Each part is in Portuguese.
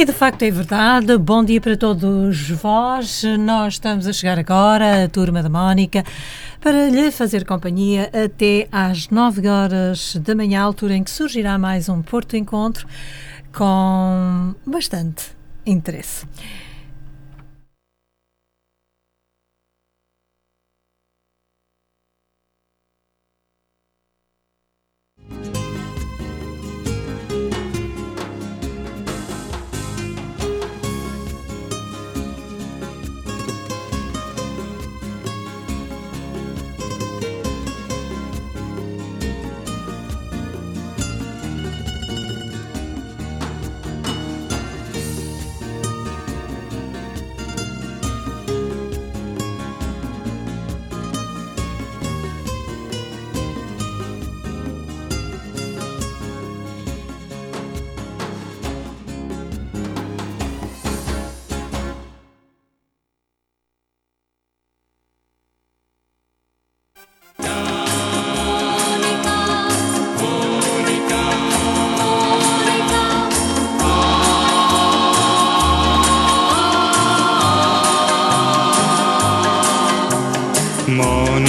E de facto é verdade. Bom dia para todos vós. Nós estamos a chegar agora, a turma da Mónica, para lhe fazer companhia até às 9 horas da manhã, altura em que surgirá mais um Porto Encontro com bastante interesse.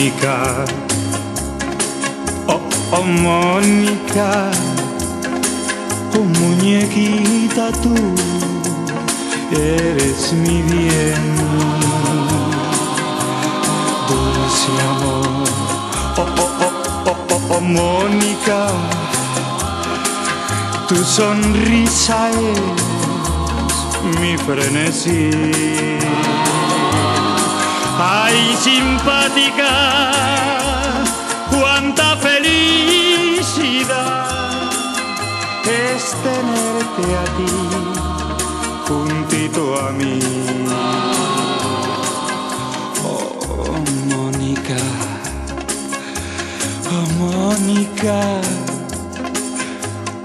Mónica, oh, oh Mónica, oh muñequita tú, eres mi bien, dulce amor, oh, oh, oh, oh, oh, oh Mónica, tu sonrisa es mi frenesí. Ay, simpática, cuánta felicidad es tenerte a ti juntito a mí. Oh, Mónica, oh, Mónica,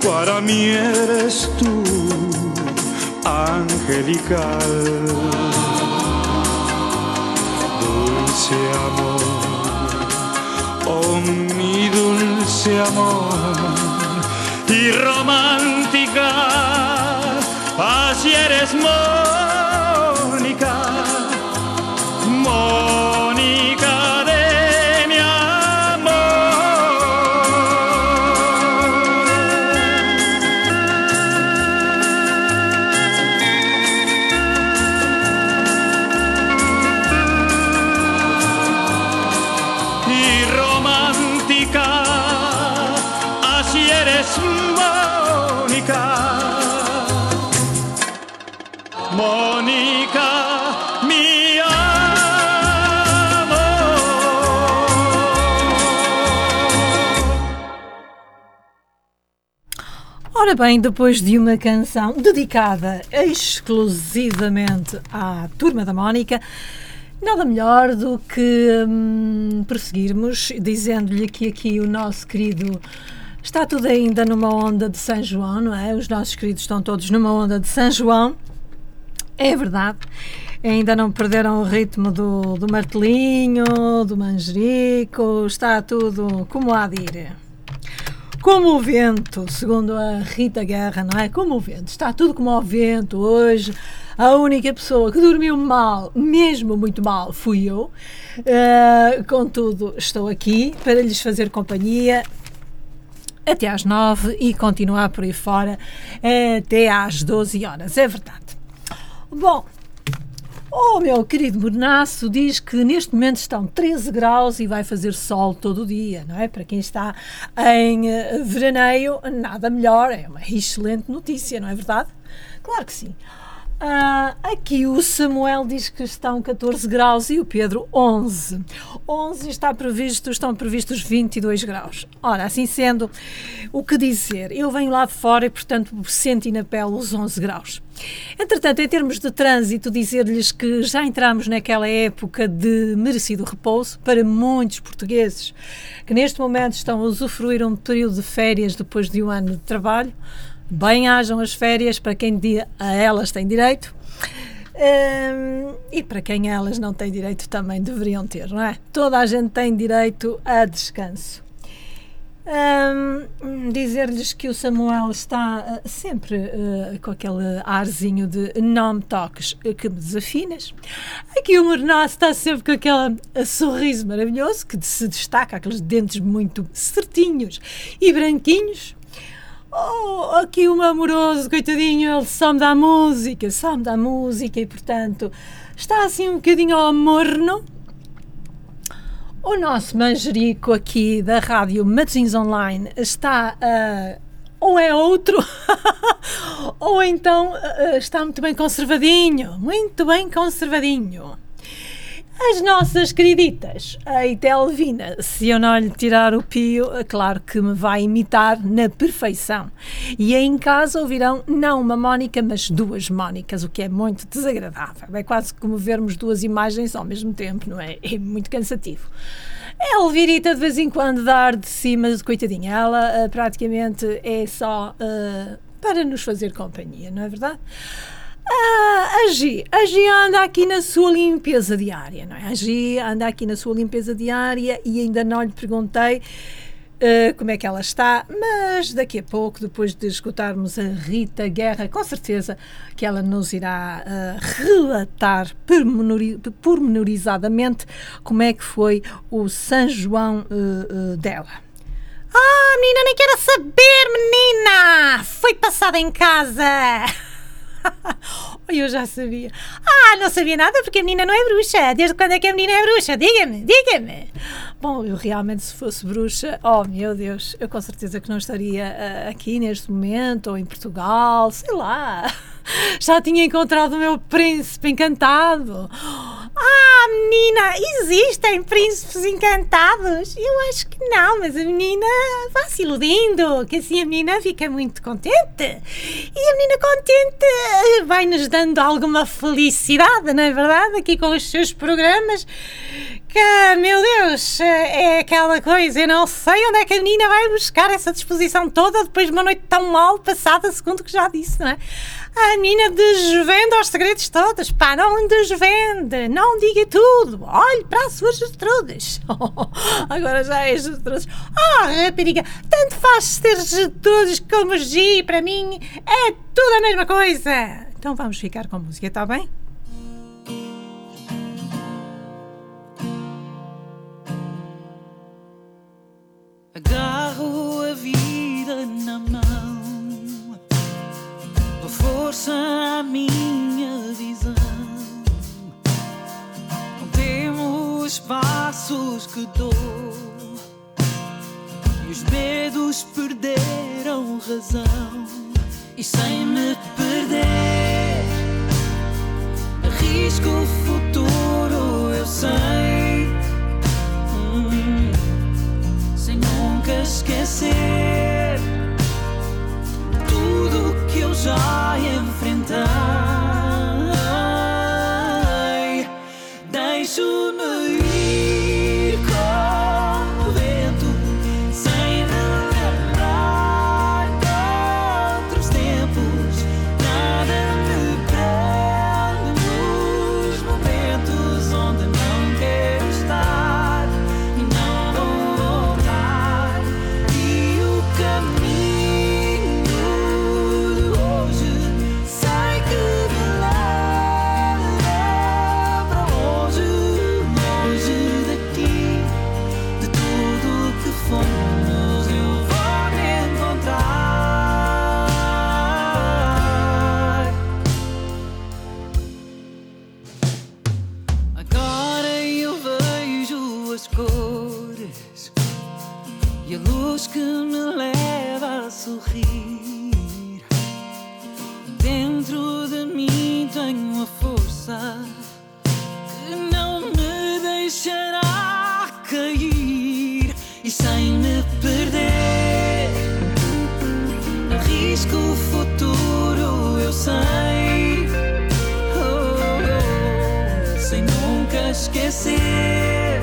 para mí eres tú angelical dulce amor, oh mi dulce amor. Y romántica, así eres Mónica, Ora bem, depois de uma canção dedicada exclusivamente à Turma da Mónica, nada melhor do que hum, prosseguirmos dizendo-lhe que aqui o nosso querido está tudo ainda numa onda de São João, não é? Os nossos queridos estão todos numa onda de São João. É verdade. Ainda não perderam o ritmo do, do martelinho, do manjerico, está tudo como há de ir. Como o vento, segundo a Rita Guerra, não é? Como o vento, está tudo como o vento hoje. A única pessoa que dormiu mal, mesmo muito mal, fui eu. Uh, contudo, estou aqui para lhes fazer companhia até às nove e continuar por aí fora até às 12 horas. É verdade. Bom, o meu querido Mornaço diz que neste momento estão 13 graus e vai fazer sol todo o dia, não é? Para quem está em eh, veraneio, nada melhor, é uma excelente notícia, não é verdade? Claro que sim. Ah, aqui o Samuel diz que estão 14 graus e o Pedro 11. 11 está previsto, estão previstos 22 graus. Ora, assim sendo, o que dizer? Eu venho lá de fora e, portanto, senti na pele os 11 graus. Entretanto, em termos de trânsito, dizer-lhes que já entramos naquela época de merecido repouso para muitos portugueses que neste momento estão a usufruir um período de férias depois de um ano de trabalho. Bem hajam as férias para quem a elas tem direito. Hum, e para quem elas não têm direito também deveriam ter, não é? Toda a gente tem direito a descanso. Ahm, Dizer-lhes que o Samuel está ah, sempre ah, com aquele arzinho de não me toques que me desafinas. Aqui o Renato está sempre com aquele ah, sorriso maravilhoso que se destaca, aqueles dentes muito certinhos e branquinhos. Oh, aqui o meu amoroso, coitadinho, ele só me dá música, só me dá música e, portanto, está assim um bocadinho ao morno. O nosso manjerico aqui da rádio Matosinhos Online está ah, ou é outro, ou então ah, está muito bem conservadinho, muito bem conservadinho. As nossas queriditas, a Itelvina, se eu não lhe tirar o pio, é claro que me vai imitar na perfeição. E aí em casa ouvirão não uma Mónica, mas duas Mónicas, o que é muito desagradável. É quase como vermos duas imagens ao mesmo tempo, não é? É muito cansativo. A Elvirita de vez em quando dar de cima, coitadinha, ela ah, praticamente é só ah, para nos fazer companhia, não é verdade? Ah, a Gi, a Gi anda aqui na sua limpeza diária, não é? A Gi anda aqui na sua limpeza diária e ainda não lhe perguntei ah, como é que ela está, mas daqui a pouco, depois de escutarmos a Rita Guerra, com certeza que ela nos irá ah, relatar pormenori- pormenorizadamente como é que foi o São João ah, dela. Ah, menina, nem quero saber, menina! Foi passada em casa! Eu já sabia. Ah, não sabia nada porque a menina não é bruxa. Desde quando é que a menina é bruxa? Diga-me, diga-me. Bom, eu realmente, se fosse bruxa, oh meu Deus, eu com certeza que não estaria ah, aqui neste momento ou em Portugal, sei lá. Já tinha encontrado o meu príncipe encantado. Ah, menina, existem príncipes encantados? Eu acho que não, mas a menina vai se iludindo, que assim a menina fica muito contente. E a menina contente eh, vai-nos dando alguma felicidade, não é verdade? Aqui com os seus programas. Que, meu Deus, eh, é aquela coisa, eu não sei onde é que a menina vai buscar essa disposição toda depois de uma noite tão mal passada, segundo o que já disse, não é? A menina desvenda os segredos todos, pá, não desvende, não diga tudo, olhe para as suas Gertrudes. Agora já é Gertrudes. Ah, rapariga, tanto faz ter Gertrudes como Gi, para mim é tudo a mesma coisa. Então vamos ficar com música, está bem? Agarro a vida na mão, dou força à minha visão. Não temo os passos que dou, e os medos perderam razão. E sem me perder, arrisco o futuro, eu sei. Hum sem nunca esquecer tudo que eu já enfrentei. time. Sem me perder. Arrisco o futuro, eu sei. Sem nunca esquecer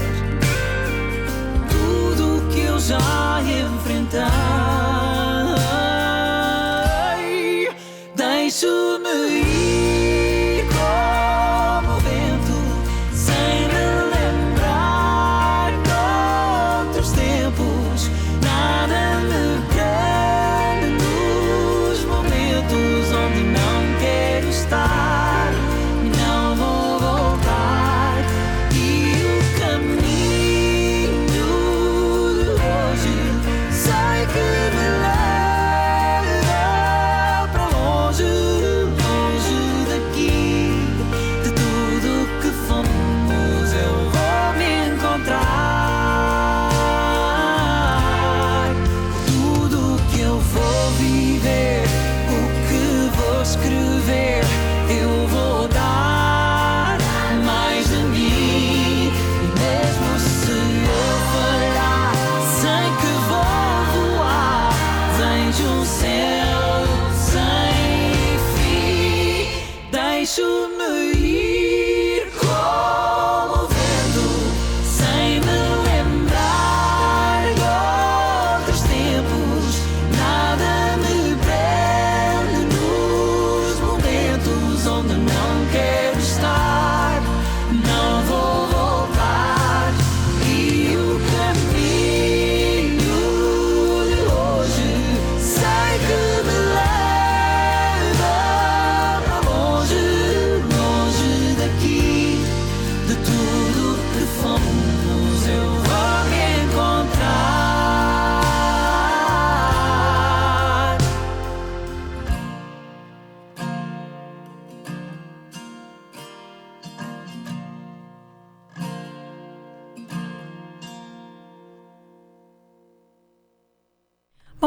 tudo que eu já enfrentei.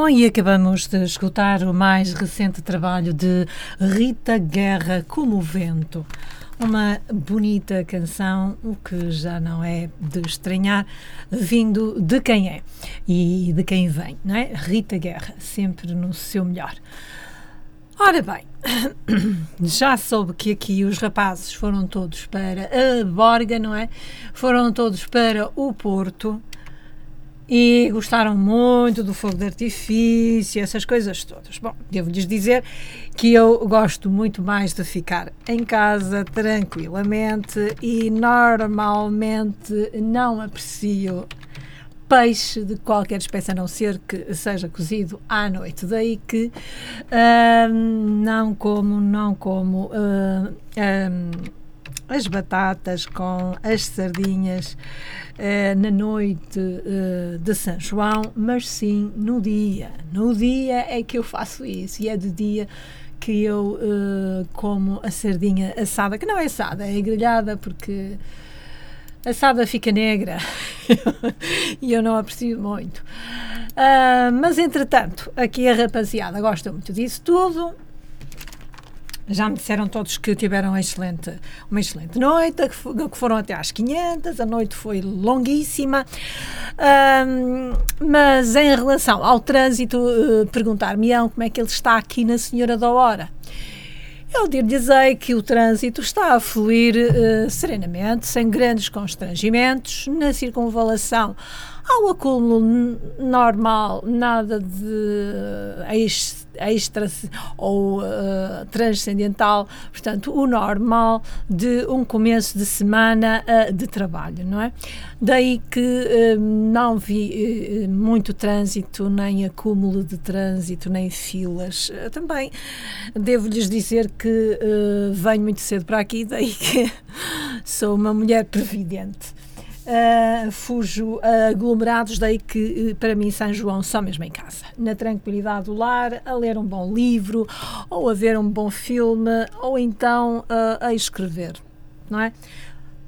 Bom, e acabamos de escutar o mais recente trabalho de Rita Guerra, Como o Vento. Uma bonita canção, o que já não é de estranhar, vindo de quem é e de quem vem, não é? Rita Guerra, sempre no seu melhor. Ora bem, já soube que aqui os rapazes foram todos para a Borga, não é? Foram todos para o Porto e gostaram muito do fogo de artifício, essas coisas todas. Bom, devo-lhes dizer que eu gosto muito mais de ficar em casa tranquilamente e normalmente não aprecio peixe de qualquer espécie, a não ser que seja cozido à noite. Daí que uh, não como, não como uh, as batatas com as sardinhas uh, na noite de São João, mas sim no dia. No dia é que eu faço isso e é de dia que eu como a sardinha assada, que não é assada, é grelhada porque assada fica negra e eu não aprecio muito. Uh, mas entretanto, aqui a rapaziada gosta muito disso tudo. Já me disseram todos que tiveram uma excelente, uma excelente noite, que foram até às 500, a noite foi longuíssima. Uh, mas em relação ao trânsito, uh, perguntar-me-ão como é que ele está aqui na Senhora da Hora. Eu dir-lhes-ei que o trânsito está a fluir uh, serenamente, sem grandes constrangimentos, na circunvalação ao acúmulo normal, nada de extra ou uh, transcendental, portanto, o normal de um começo de semana uh, de trabalho, não é? Daí que uh, não vi muito trânsito, nem acúmulo de trânsito, nem filas. também devo-lhes dizer que venho muito cedo para aqui, daí que sou uma mulher previdente uh, fujo a aglomerados, daí que uh, para mim São João só mesmo em casa, na tranquilidade do lar, a ler um bom livro, ou a ver um bom filme, ou então uh, a escrever, não é?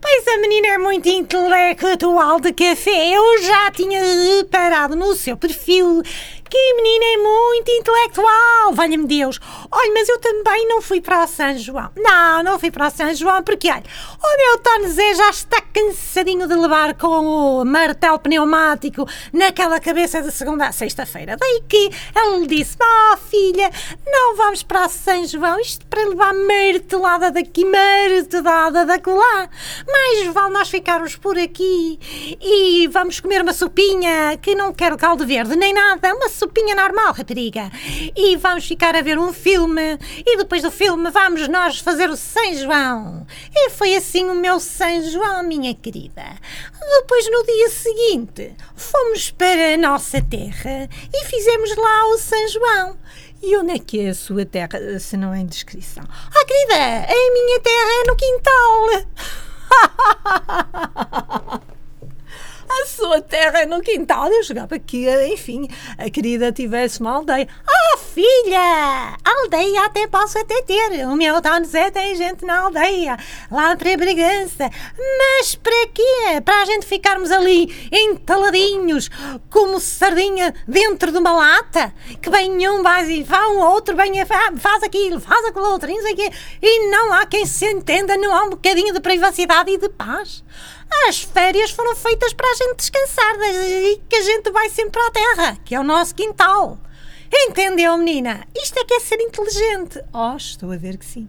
Pois a menina é muito intelectual de café. Eu já tinha reparado no seu perfil que menina é muito intelectual, valha-me Deus. Olha, mas eu também não fui para São João. Não, não fui para São João porque, olha, o meu Tony Zé já está cansadinho de levar com o martelo pneumático naquela cabeça de segunda a sexta-feira. Daí que ele disse, ó oh, filha, não vamos para São João, isto para levar martelada daqui, martelada lá. Mais vale nós ficarmos por aqui e vamos comer uma sopinha que não quero caldo verde nem nada, uma sopinha normal, rapariga. E vamos ficar a ver um filme. E depois do filme vamos nós fazer o São João. E foi assim o meu São João, minha querida. Depois, no dia seguinte, fomos para a nossa terra e fizemos lá o São João. E onde é que é a sua terra, se não é em descrição? Ah, querida, a minha terra é no quintal. a sua terra no quintal. Eu chegava que, enfim, a querida tivesse uma aldeia. Ah, filha! Aldeia até posso até ter. O meu Dom Zé tem gente na aldeia, lá para Bragança. Mas para quê? Para a gente ficarmos ali entaladinhos, como sardinha dentro de uma lata? Que bem um vai e vai um outro, bem faz aquilo, faz aquilo outro, não sei quê. E não há quem se entenda, não há um bocadinho de privacidade e de paz. As férias foram feitas para a gente descansar, daí que a gente vai sempre à terra, que é o nosso quintal. Entendeu, menina? Isto é que é ser inteligente. Oh, estou a ver que sim.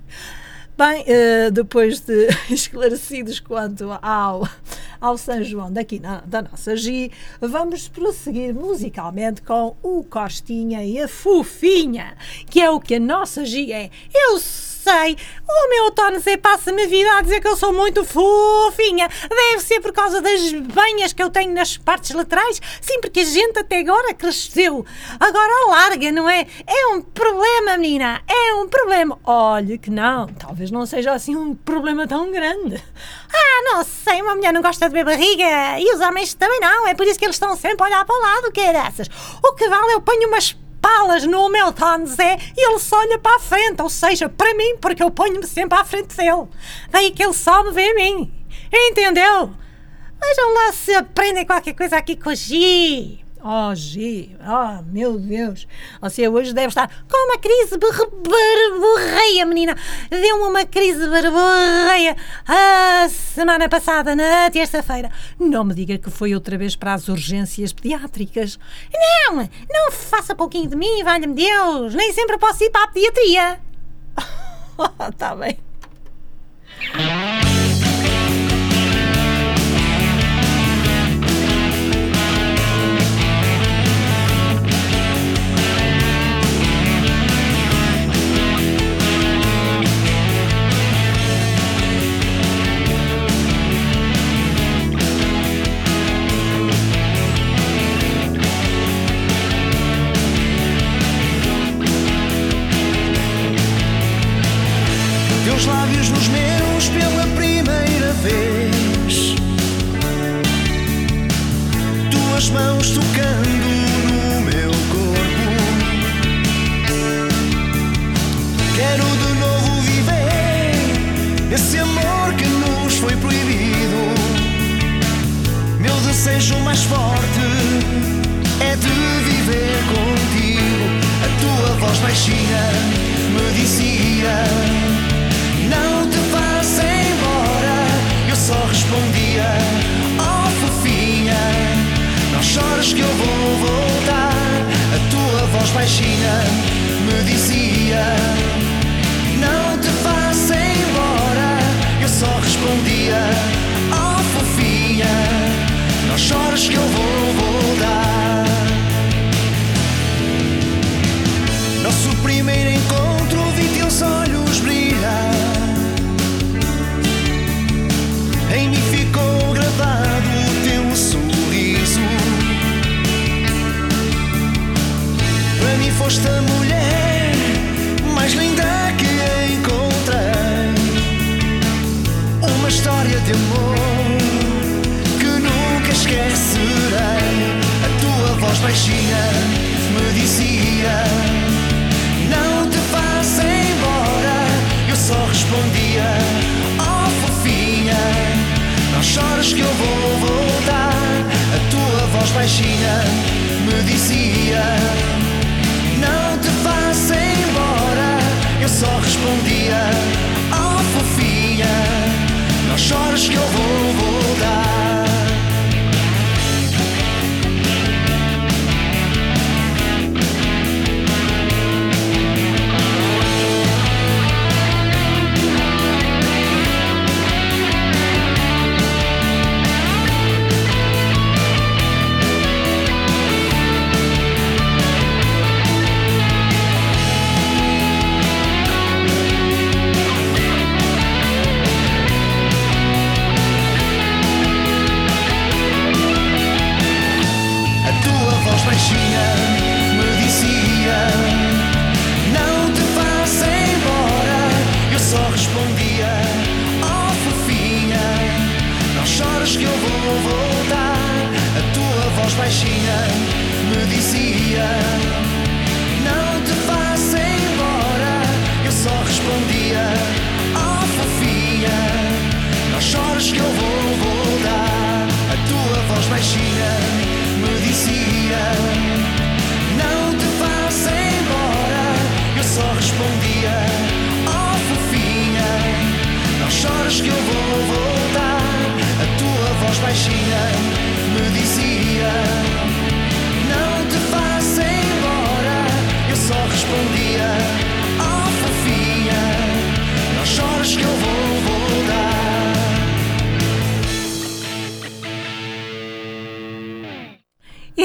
Bem, uh, depois de esclarecidos quanto ao, ao São João daqui na, da nossa Gi, vamos prosseguir musicalmente com o Costinha e a Fofinha, que é o que a nossa Gi é. Eu sei. O meu Tony Zé passa-me a vida a dizer que eu sou muito fofinha. Deve ser por causa das banhas que eu tenho nas partes laterais. Sim, porque a gente até agora cresceu. Agora larga, não é? É um problema, menina. É um problema. Olhe que não. Talvez não seja assim um problema tão grande. Ah, não sei. Uma mulher não gosta de ver barriga. E os homens também não. É por isso que eles estão sempre a olhar para o lado, que é dessas. O que vale eu ponho umas palas no meu Zé e ele só olha para a frente, ou seja, para mim, porque eu ponho-me sempre à frente dele. Daí que ele só me vê a mim. Entendeu? Vejam lá se aprendem qualquer coisa aqui com a Gi. Oh, G, oh, meu Deus. Você hoje deve estar Com uma crise barborreia, menina. Deu-me uma crise barborreia a semana passada, na terça-feira. Não me diga que foi outra vez para as urgências pediátricas. Não, não faça pouquinho de mim, valha-me Deus. Nem sempre posso ir para a pediatria. Está bem.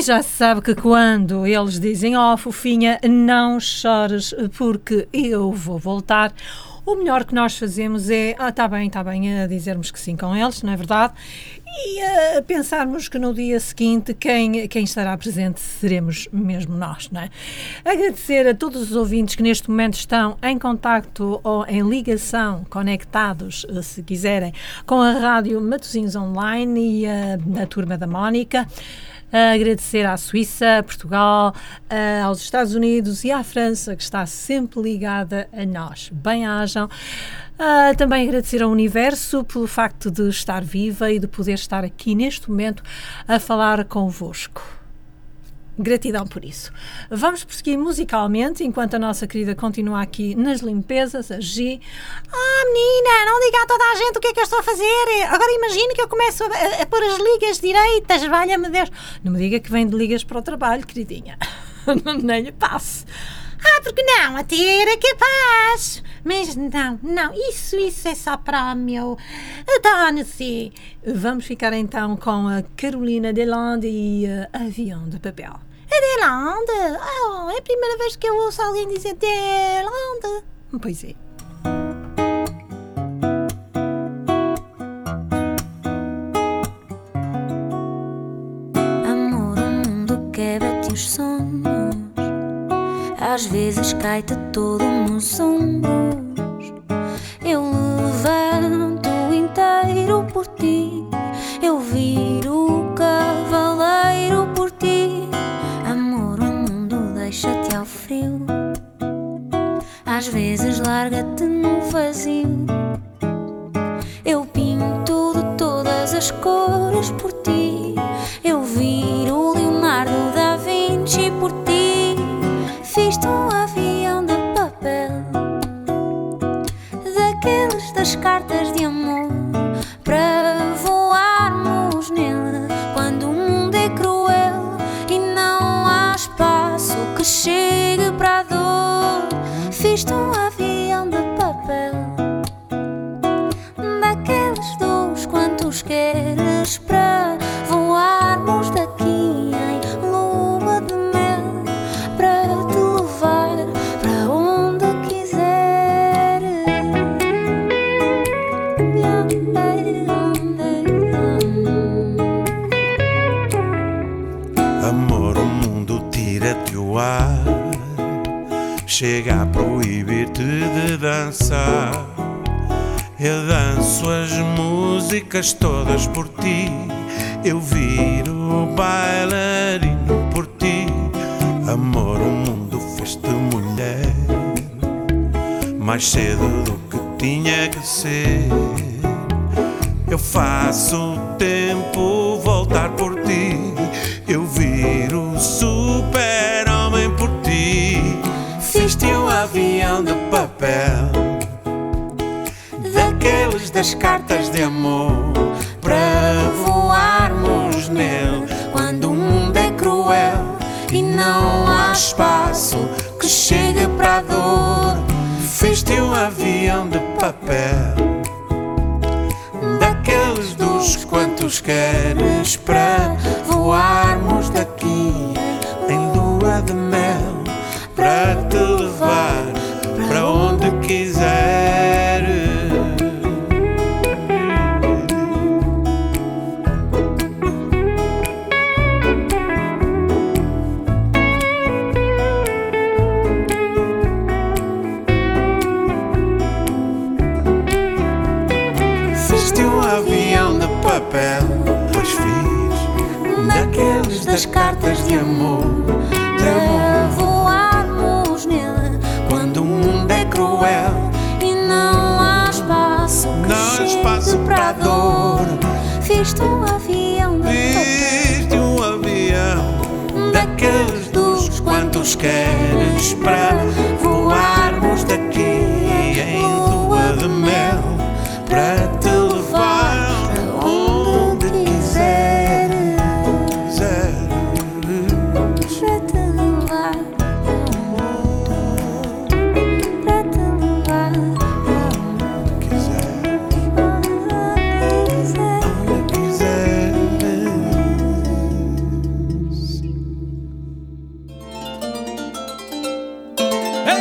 Já se sabe que quando eles dizem, oh fofinha, não chores porque eu vou voltar, o melhor que nós fazemos é, ah, tá bem, tá bem, a dizermos que sim com eles, não é verdade? E a pensarmos que no dia seguinte quem, quem estará presente seremos mesmo nós, não é? Agradecer a todos os ouvintes que neste momento estão em contacto ou em ligação, conectados, se quiserem, com a Rádio Matosinhos Online e a, a Turma da Mónica. Agradecer à Suíça, a Portugal, a- aos Estados Unidos e à França, que está sempre ligada a nós. Bem-ajam. Ah, também agradecer ao Universo pelo facto de estar viva e de poder estar aqui neste momento a falar convosco. Gratidão por isso. Vamos prosseguir musicalmente enquanto a nossa querida continua aqui nas limpezas, a G. Ah, menina, diga a toda a gente o que é que eu estou a fazer. Agora imagine que eu começo a, a, a pôr as ligas direitas, valha-me Deus. Não me diga que vem de ligas para o trabalho, queridinha. Nem lhe passe. Ah, porque não? Até era capaz. Mas não, não, isso, isso é só para o meu. Dane-se. Vamos ficar então com a Carolina Delande e uh, Avião de Papel. Adelante. Oh, é a primeira vez que eu ouço alguém dizer Adelante. Pois é. Quebra-te os sonhos. Às vezes cai-te todo nos ombros. Eu levanto inteiro por ti. Eu viro cavaleiro por ti. Amor, o mundo deixa-te ao frio. Às vezes larga-te no vazio. Eu danço as músicas todas por ti. Eu viro bailarino por ti. Amor, o mundo fez-te mulher. Mais cedo do que tinha que ser. Eu faço o tempo voltar por ti. Eu viro super-homem por ti. Fiz-te um avião de papel, das cartas de amor, para voarmos nele quando o mundo é cruel e não há espaço que chegue para a dor. Fiz-te um avião de papel daqueles dos quantos queres para voarmos cartas de amor, Para voarmos nele Quando o mundo é cruel, e não há espaço Não espaço para dor. Fiz-te um avião fiz-te um avião daqueles dos quantos queres para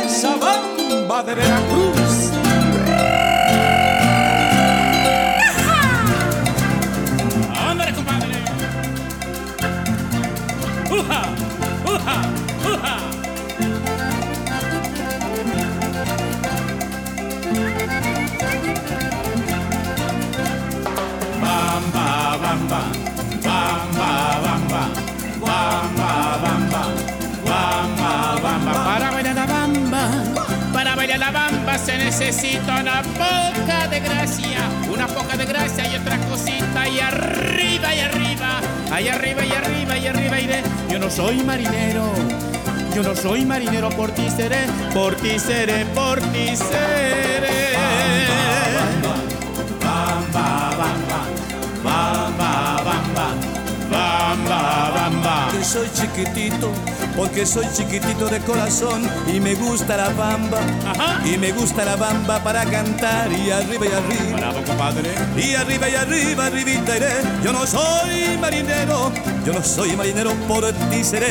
esa bamba de Veracruz. Se necesita una poca de gracia, una poca de gracia y otra cosita y arriba y arriba, ahí arriba y arriba y arriba y Yo no soy marinero, yo no soy marinero, por ti seré, por ti seré, por ti seré. Bamba, bamba, bamba, bamba, bamba, bamba. Que soy chiquitito, porque soy chiquitito de corazón y me gusta la bamba. Ajá. Y me gusta la bamba para cantar y arriba y arriba. Bravo, compadre. Y arriba y arriba, arribita iré. Yo no soy marinero, yo no soy marinero, por ti seré,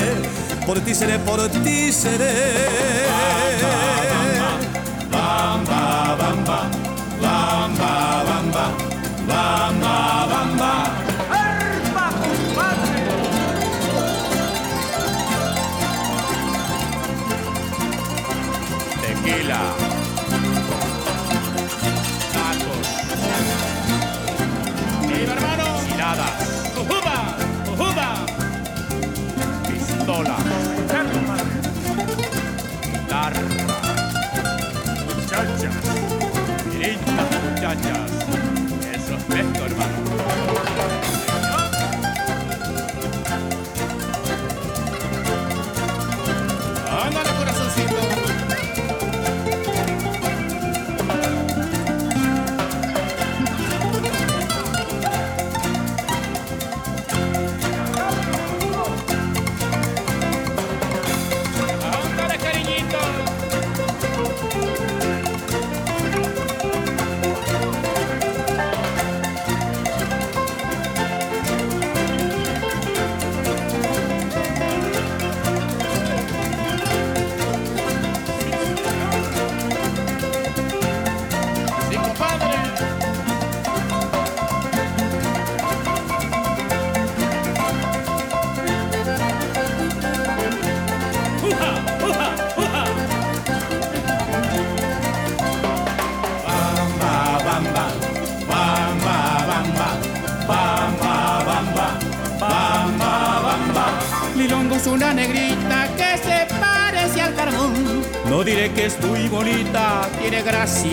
por ti seré, por ti seré. Lindas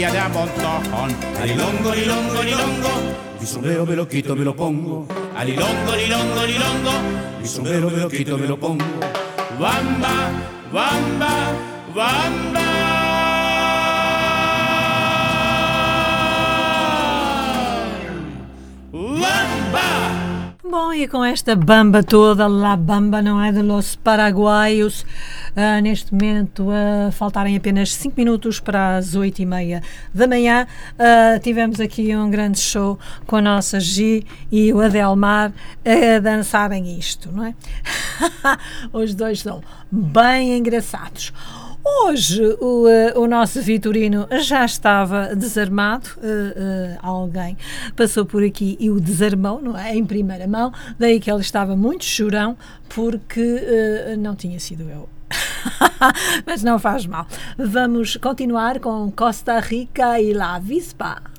gracia de a montón. Alilongo, lilongo, lilongo, mi sombrero me lo quito, me lo pongo. Alilongo, lilongo, lilongo, mi sombrero me lo quito, me lo pongo. Bamba, bamba, bamba. Bamba. Bom, e com esta bamba toda, La Bamba não é de los paraguaios, ah, neste momento a faltarem apenas 5 minutos para as 8 e meia da manhã, ah, tivemos aqui um grande show com a nossa Gi e o Adelmar a dançarem isto, não é? Os dois são bem engraçados. Hoje o, o nosso Vitorino já estava desarmado, eh, eh, alguém passou por aqui e o desarmou, não é? Em primeira mão, daí que ele estava muito chorão porque eh, não tinha sido eu. Mas não faz mal. Vamos continuar com Costa Rica e La Vispa.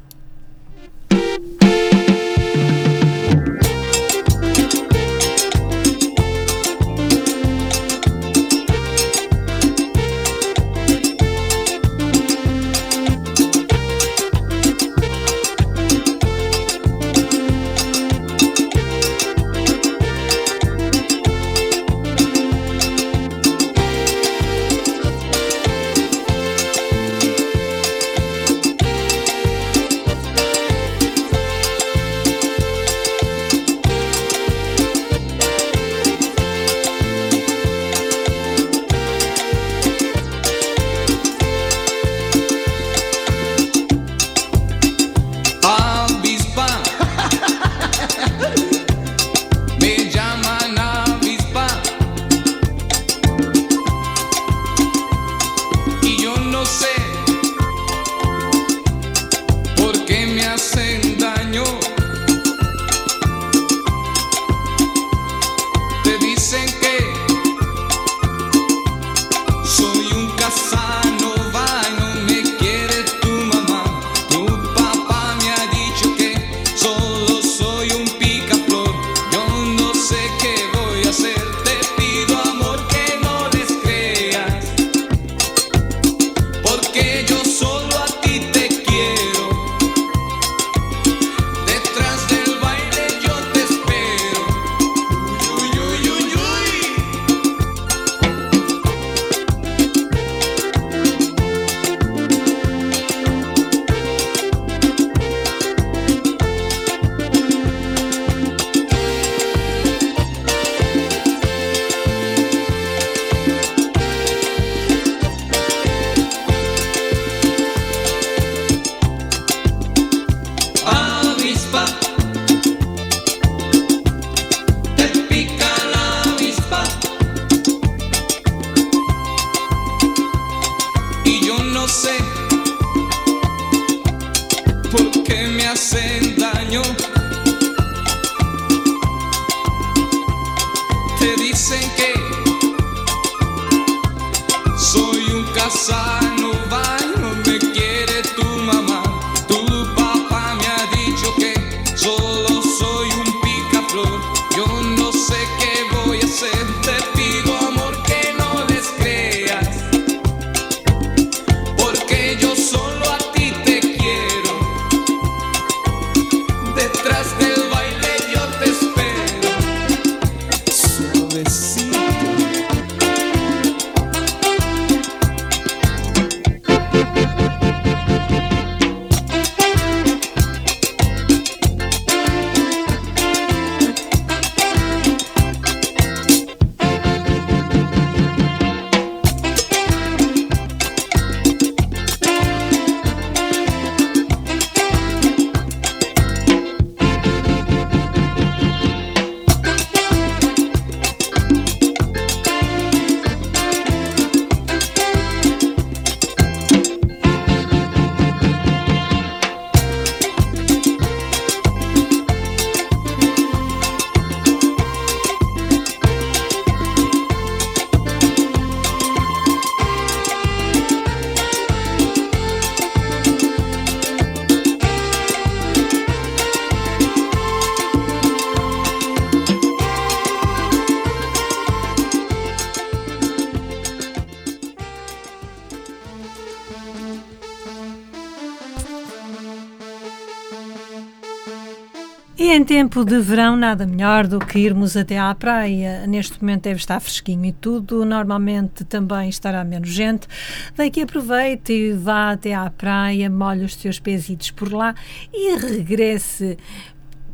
Tempo de verão, nada melhor do que irmos até à praia. Neste momento deve estar fresquinho e tudo. Normalmente também estará menos gente. Daí que aproveite e vá até à praia, molhe os seus pezitos por lá e regresse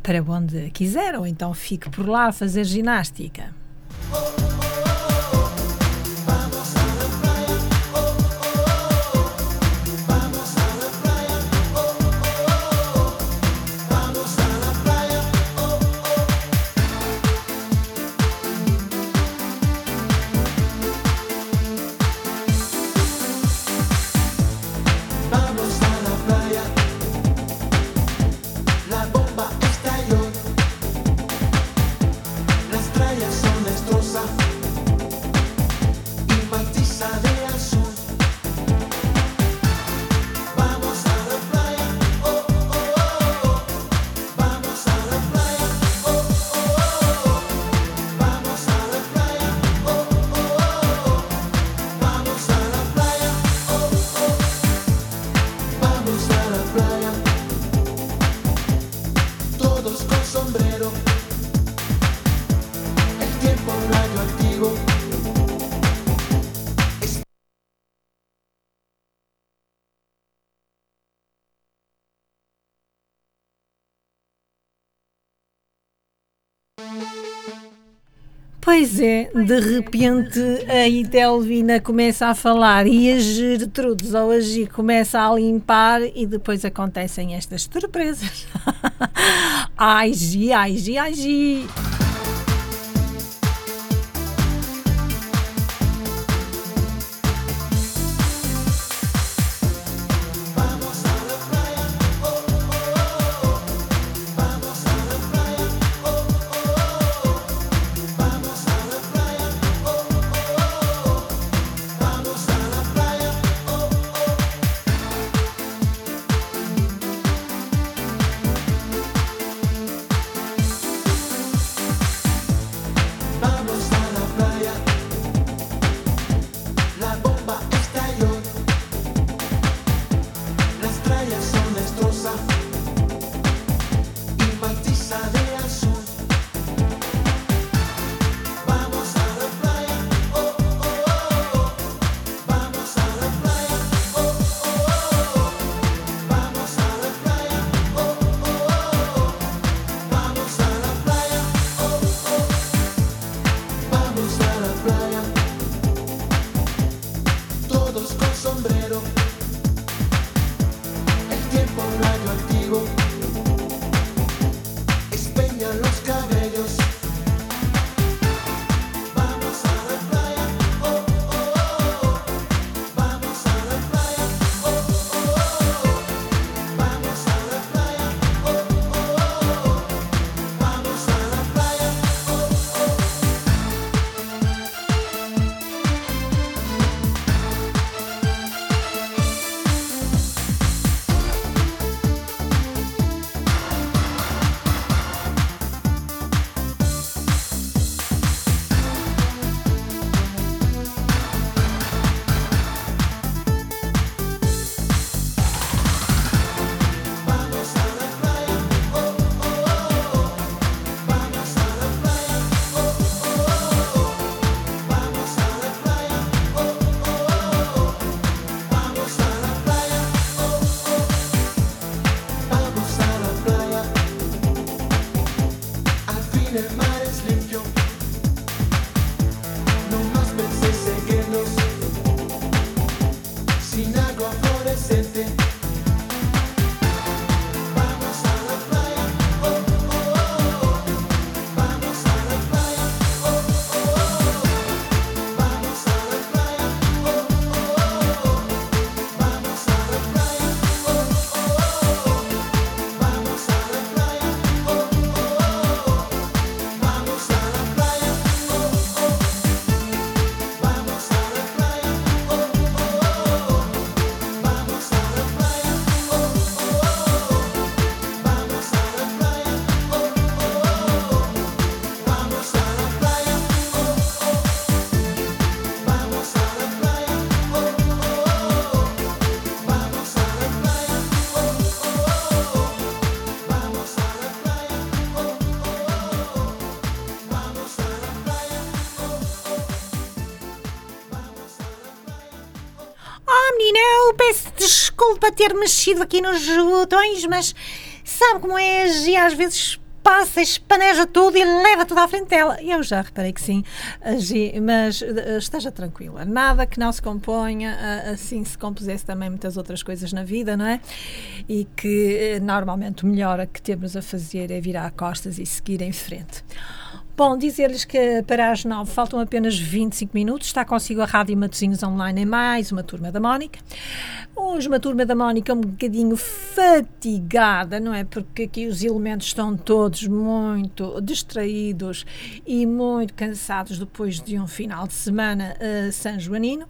para onde quiser, ou então fique por lá a fazer ginástica. É, de repente a Itelvina começa a falar e a Gertrudes ou a Gi começa a limpar e depois acontecem estas surpresas. ai Gi, ai Gi, ai Gi. Desculpa ter mexido aqui nos botões, mas sabe como é Gi às vezes passa, espaneja tudo e leva tudo à frente dela. Eu já reparei que sim, Gi, mas eh, esteja tranquila. Nada que não se componha, ah, assim se compusesse também muitas outras coisas na vida, não é? E que eh, normalmente o melhor que temos a fazer é virar costas e seguir em frente. Bom, dizer-lhes que para as nove faltam apenas 25 minutos. Está consigo a Rádio Matosinhos Online em mais uma turma da Mónica. Hoje uma turma da Mónica um bocadinho fatigada, não é? Porque aqui os elementos estão todos muito distraídos e muito cansados depois de um final de semana uh, sanjoanino.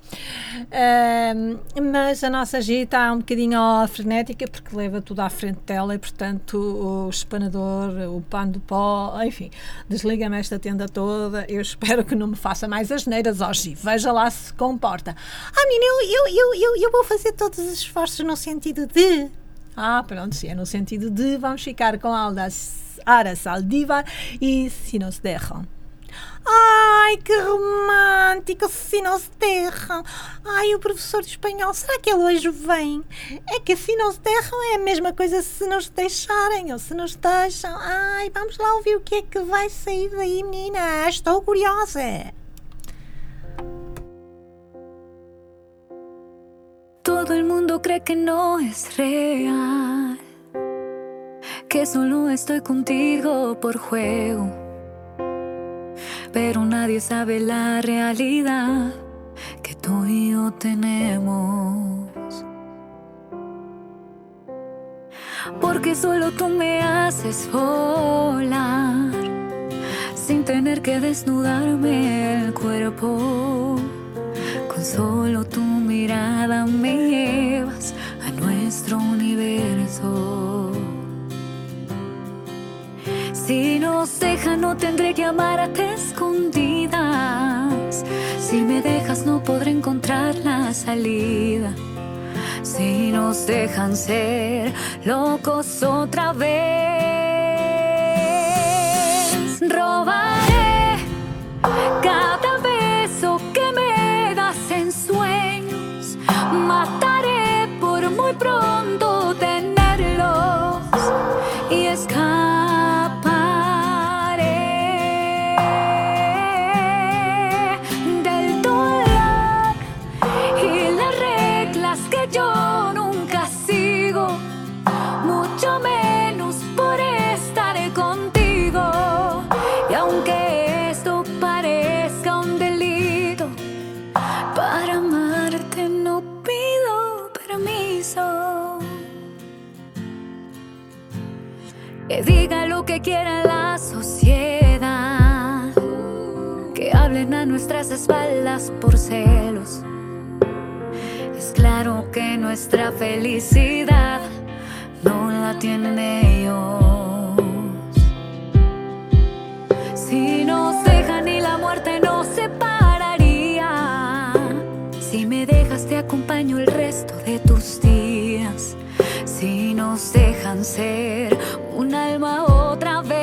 Ahm, mas a nossa G está um bocadinho frenética porque leva tudo à frente dela e, portanto, o espanador, o pano de pó, enfim, desliga-me esta tenda toda. Eu espero que não me faça mais as neiras hoje. Veja lá se comporta. Ah, menina, eu, eu, eu, eu, eu vou fazer todos os esforços no sentido de. Ah, pronto, se é no sentido de vamos ficar com Alda Ara Saldívar e Se Nos Derram. Ai, que romântico, se não se derram. Ai, o professor de espanhol, será que ele hoje vem? É que se não se derram é a mesma coisa se nos deixarem ou se nos deixam. Ai, vamos lá ouvir o que é que vai sair daí, menina. Estou curiosa. Todo el mundo cree que no es real, que solo estoy contigo por juego. Pero nadie sabe la realidad que tú y yo tenemos. Porque solo tú me haces volar sin tener que desnudarme el cuerpo. Con solo tu mirada me llevas a nuestro universo. Si nos dejan no tendré que amarte escondidas. Si me dejas no podré encontrar la salida. Si nos dejan ser locos otra vez, robaré cada beso que me das en sueños. Mataré por muy pronto tenerlos y escaparé nuestras espaldas por celos. Es claro que nuestra felicidad no la tienen ellos. Si nos dejan y la muerte nos separaría. Si me dejas te acompaño el resto de tus días. Si nos dejan ser un alma otra vez.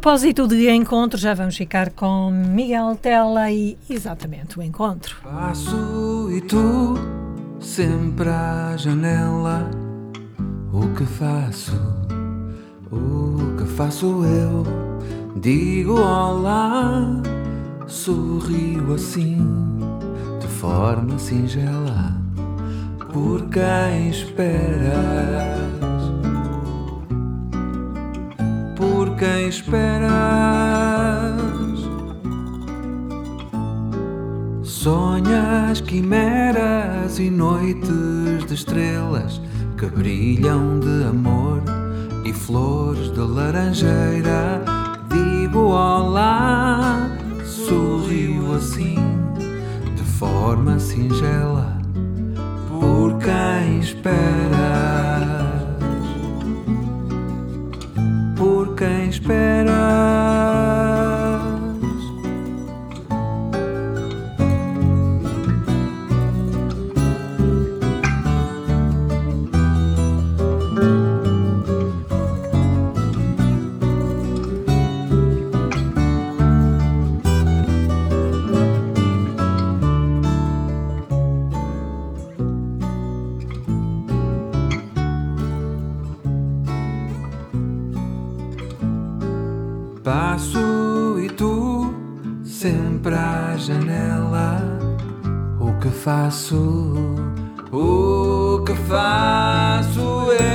Propósito de encontro, já vamos ficar com Miguel Tela e exatamente o encontro. Passo e tu sempre à janela. O que faço? O que faço eu? Digo olá, sorrio assim, de forma singela. Por quem esperas? Quem esperas? Sonhas quimeras e noites de estrelas que brilham de amor e flores de laranjeira. Digo olá, sorrio assim, de forma singela, por quem esperas. Quem esperas? Faço? O que faço eu?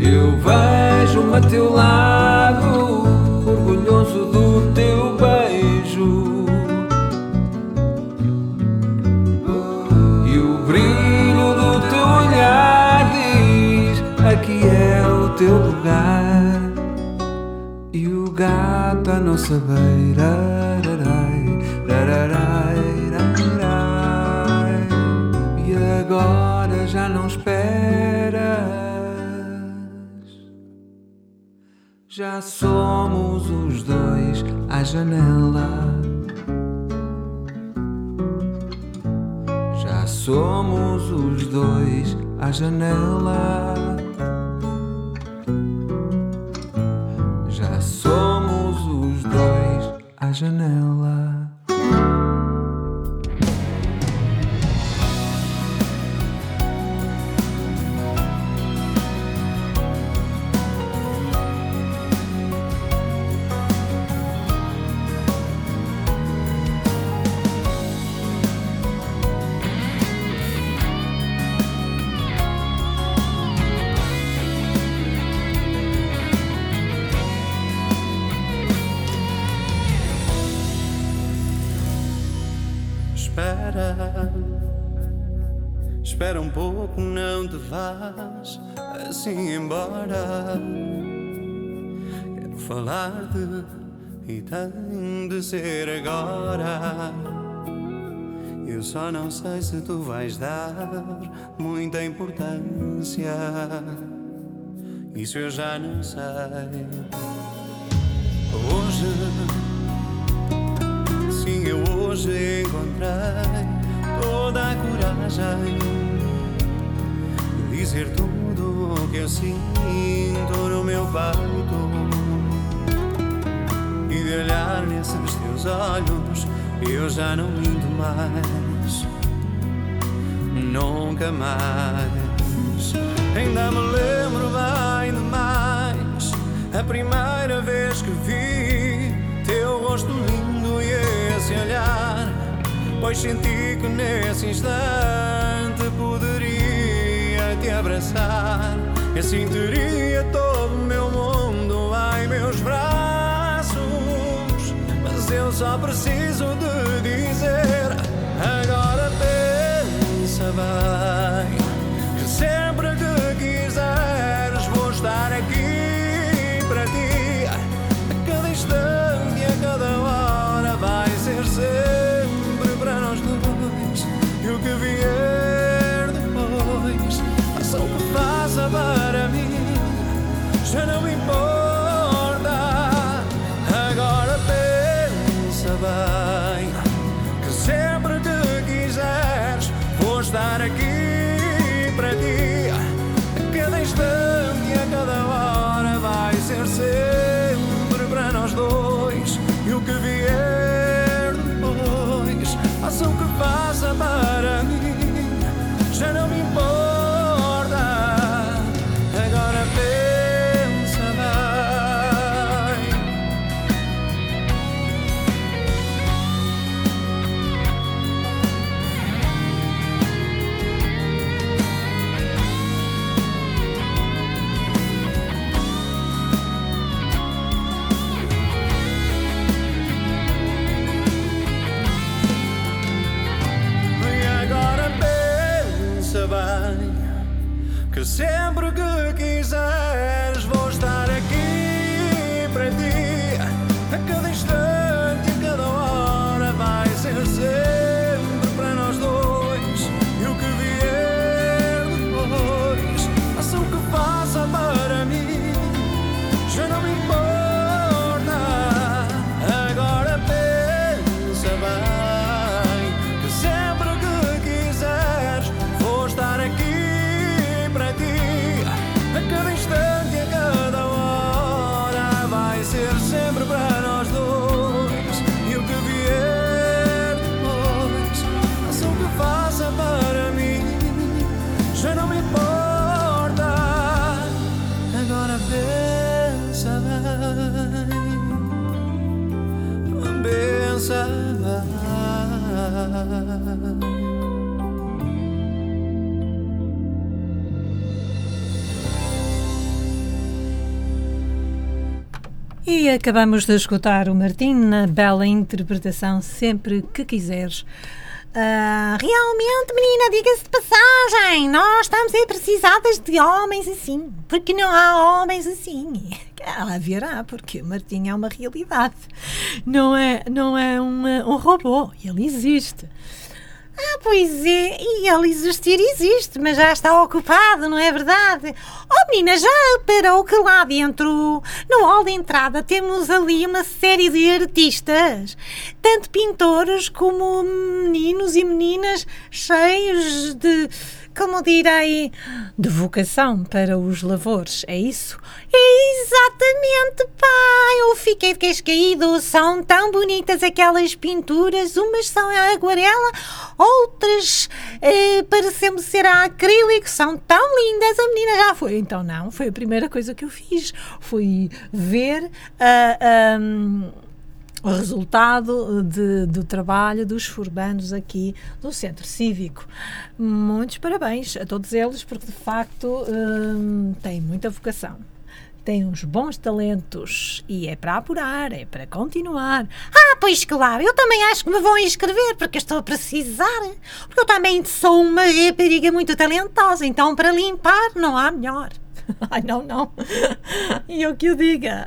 Eu vejo-me a teu lado, orgulhoso do teu beijo. E o brilho do teu olhar diz: aqui é o teu lugar. E o gato à nossa beira. Agora já não esperas. Já somos os dois à janela. Já somos os dois à janela. Já somos os dois à janela. Só não sei se tu vais dar muita importância. Isso eu já não sei. Hoje Sim, eu hoje encontrei toda a coragem de dizer tudo o que eu sinto no meu peito e de olhar nesses teus olhos. Eu já não minto mais, nunca mais. Ainda me lembro bem demais a primeira vez que vi teu rosto lindo e esse olhar. Pois senti que nesse instante poderia te abraçar. E assim teria todo o meu mundo em meus braços. Mas eu só preciso de dizer: agora forever. Acabamos de escutar o Martim na bela interpretação Sempre que quiseres. Ah, realmente, menina, diga-se de passagem, nós estamos aí precisadas de homens assim, porque não há homens assim. Ah, haverá, porque o Martim é uma realidade. Não é, não é um, um robô, ele existe. Ah, pois é, e ele existir existe, mas já está ocupado, não é verdade? Oh, menina, já reparou que lá dentro, no hall de entrada, temos ali uma série de artistas, tanto pintores como meninos e meninas cheios de, como direi, De vocação para os lavores, é isso? Exatamente, pai! Eu fiquei de queixo caído. São tão bonitas aquelas pinturas. Umas são a aguarela, outras eh, parecem-me ser a acrílico. São tão lindas. A menina já foi. Então, não, foi a primeira coisa que eu fiz. Foi ver ah, ahm, o resultado de- do trabalho dos formandos aqui do Centro Cívico. Muitos parabéns a todos eles, porque de facto hum, têm muita vocação. Têm uns bons talentos e é para apurar, é para continuar. Ah, pois claro, eu também acho que me vão inscrever porque eu estou a precisar. Porque eu também sou uma rapariga muito talentosa, então para limpar não há melhor. Ai, não, não. E eu que o diga.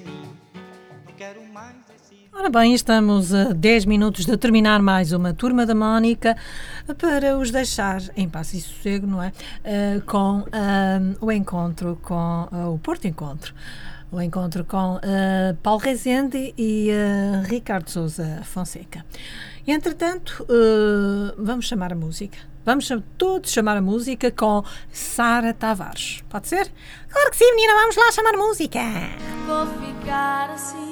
Ora bem, estamos a 10 minutos de terminar mais uma turma da Mónica para os deixar em paz e sossego, não é? Eh, com ah, o encontro com ah, o Porto Encontro. O encontro com Paulo Rezende e Ricardo Souza Fonseca. E, entretanto, vamos chamar a música. Vamos cham- todos chamar a música com Sara Tavares. Pode ser? Claro que sim, menina, vamos lá chamar música. Vou ficar assim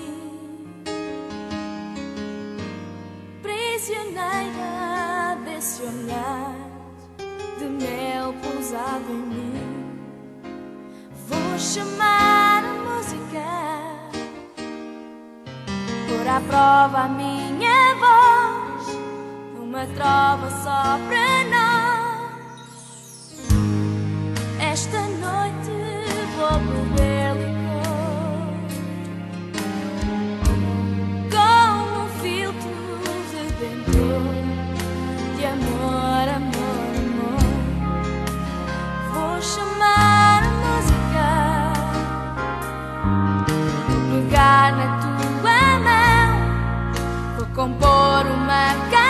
Prisioneira desse olhar De mel pousado em mim. Vou chamar a música Pôr à prova a minha voz Uma trova só para nós. Esta noite vou beber compor uma canção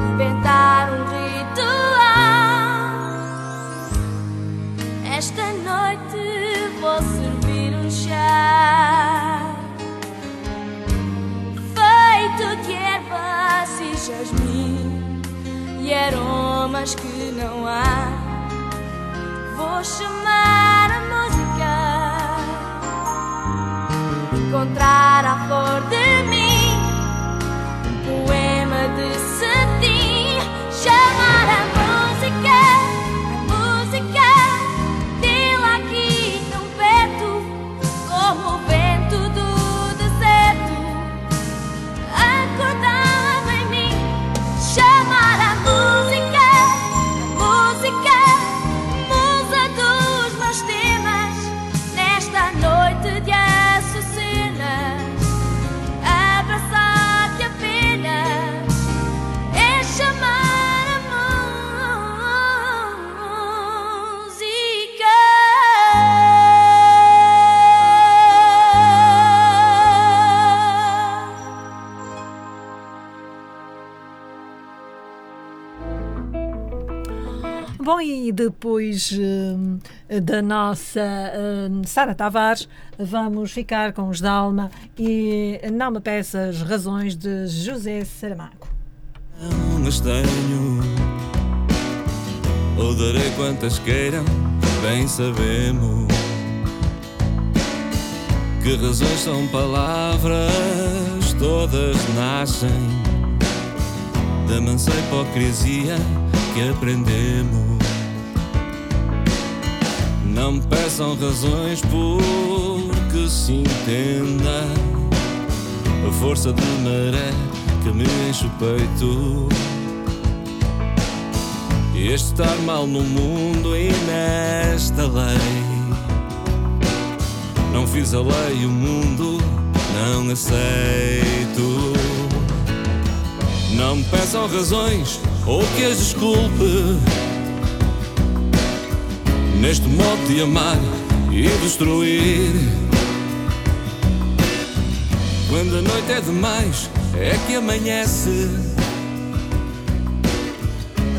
inventar um ritual. Esta noite vou servir um chá feito de ervas e jasmim e aromas que não há. Vou chamar a música, encontrar depois hum, da nossa hum, Sara Tavares, vamos ficar com os Dalma e não me peças razões de José Saramago. mas tenho. Ou darei quantas queiram, bem sabemos. Que razões são palavras, todas nascem da mansa hipocrisia que aprendemos. Não peçam razões porque se entenda a força de maré que me enche o peito. Este estar mal no mundo e nesta lei. Não fiz a lei, o mundo não aceito. Não peçam razões ou que as desculpe. Neste modo de amar e destruir. Quando a noite é demais, é que amanhece.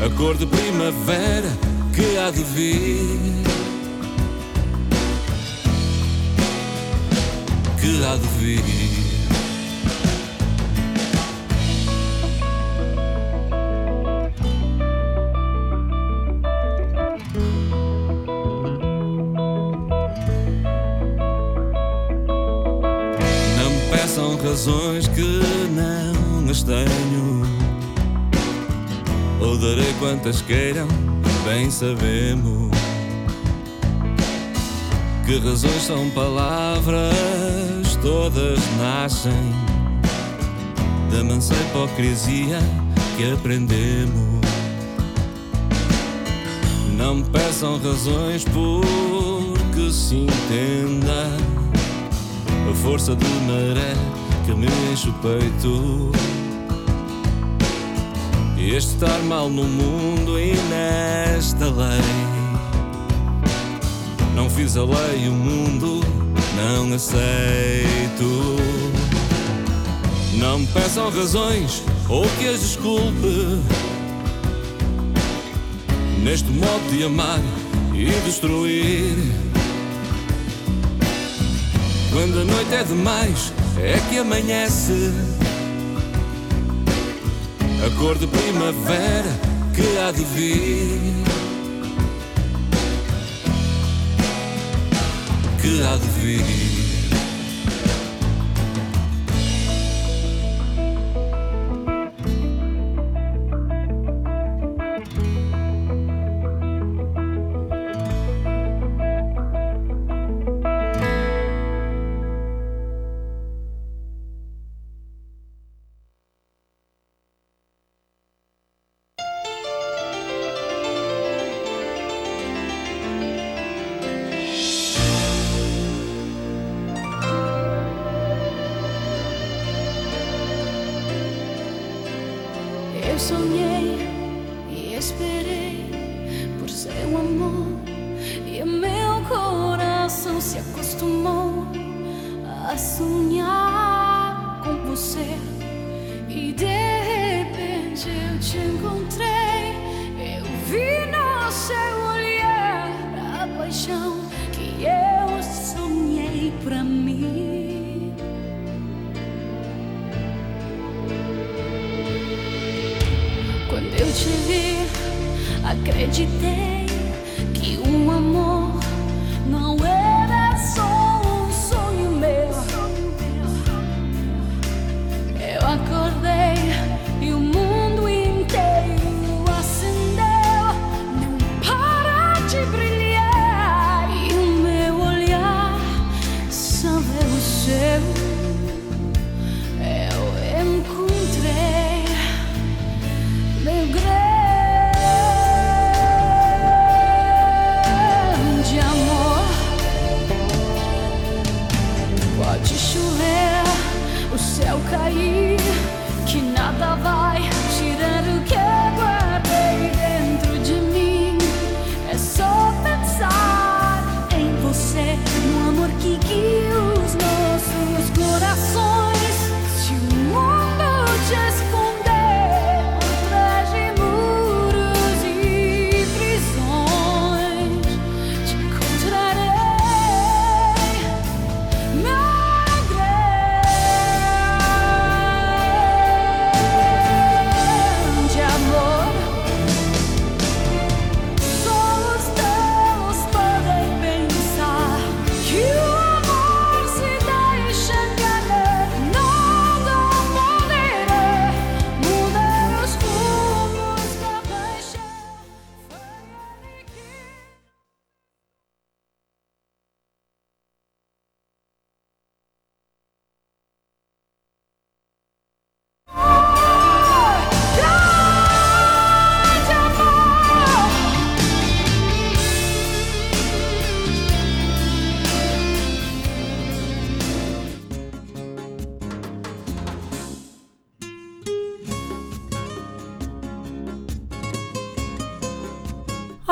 A cor de primavera que há de vir. Que há de vir. Razões que não as tenho. Ou darei quantas queiram, bem sabemos. Que razões são palavras, todas nascem da mansa hipocrisia que aprendemos. Não peçam razões porque se entenda a força de maré que me enche o peito. Este estar mal no mundo e nesta lei. Não fiz a lei, o mundo não aceito. Não me peçam razões ou que as desculpe. Neste modo de amar e destruir. Quando a noite é demais, é que amanhece. A cor de primavera que há de vir. Que há de vir.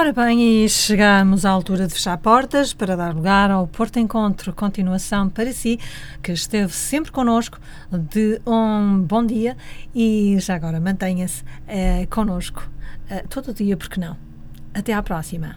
Ora bem, e chegamos à altura de fechar portas para dar lugar ao Porto Encontro Continuação para si, que esteve sempre connosco. De um bom dia e já agora mantenha-se eh, connosco eh, todo o dia, porque não? Até à próxima!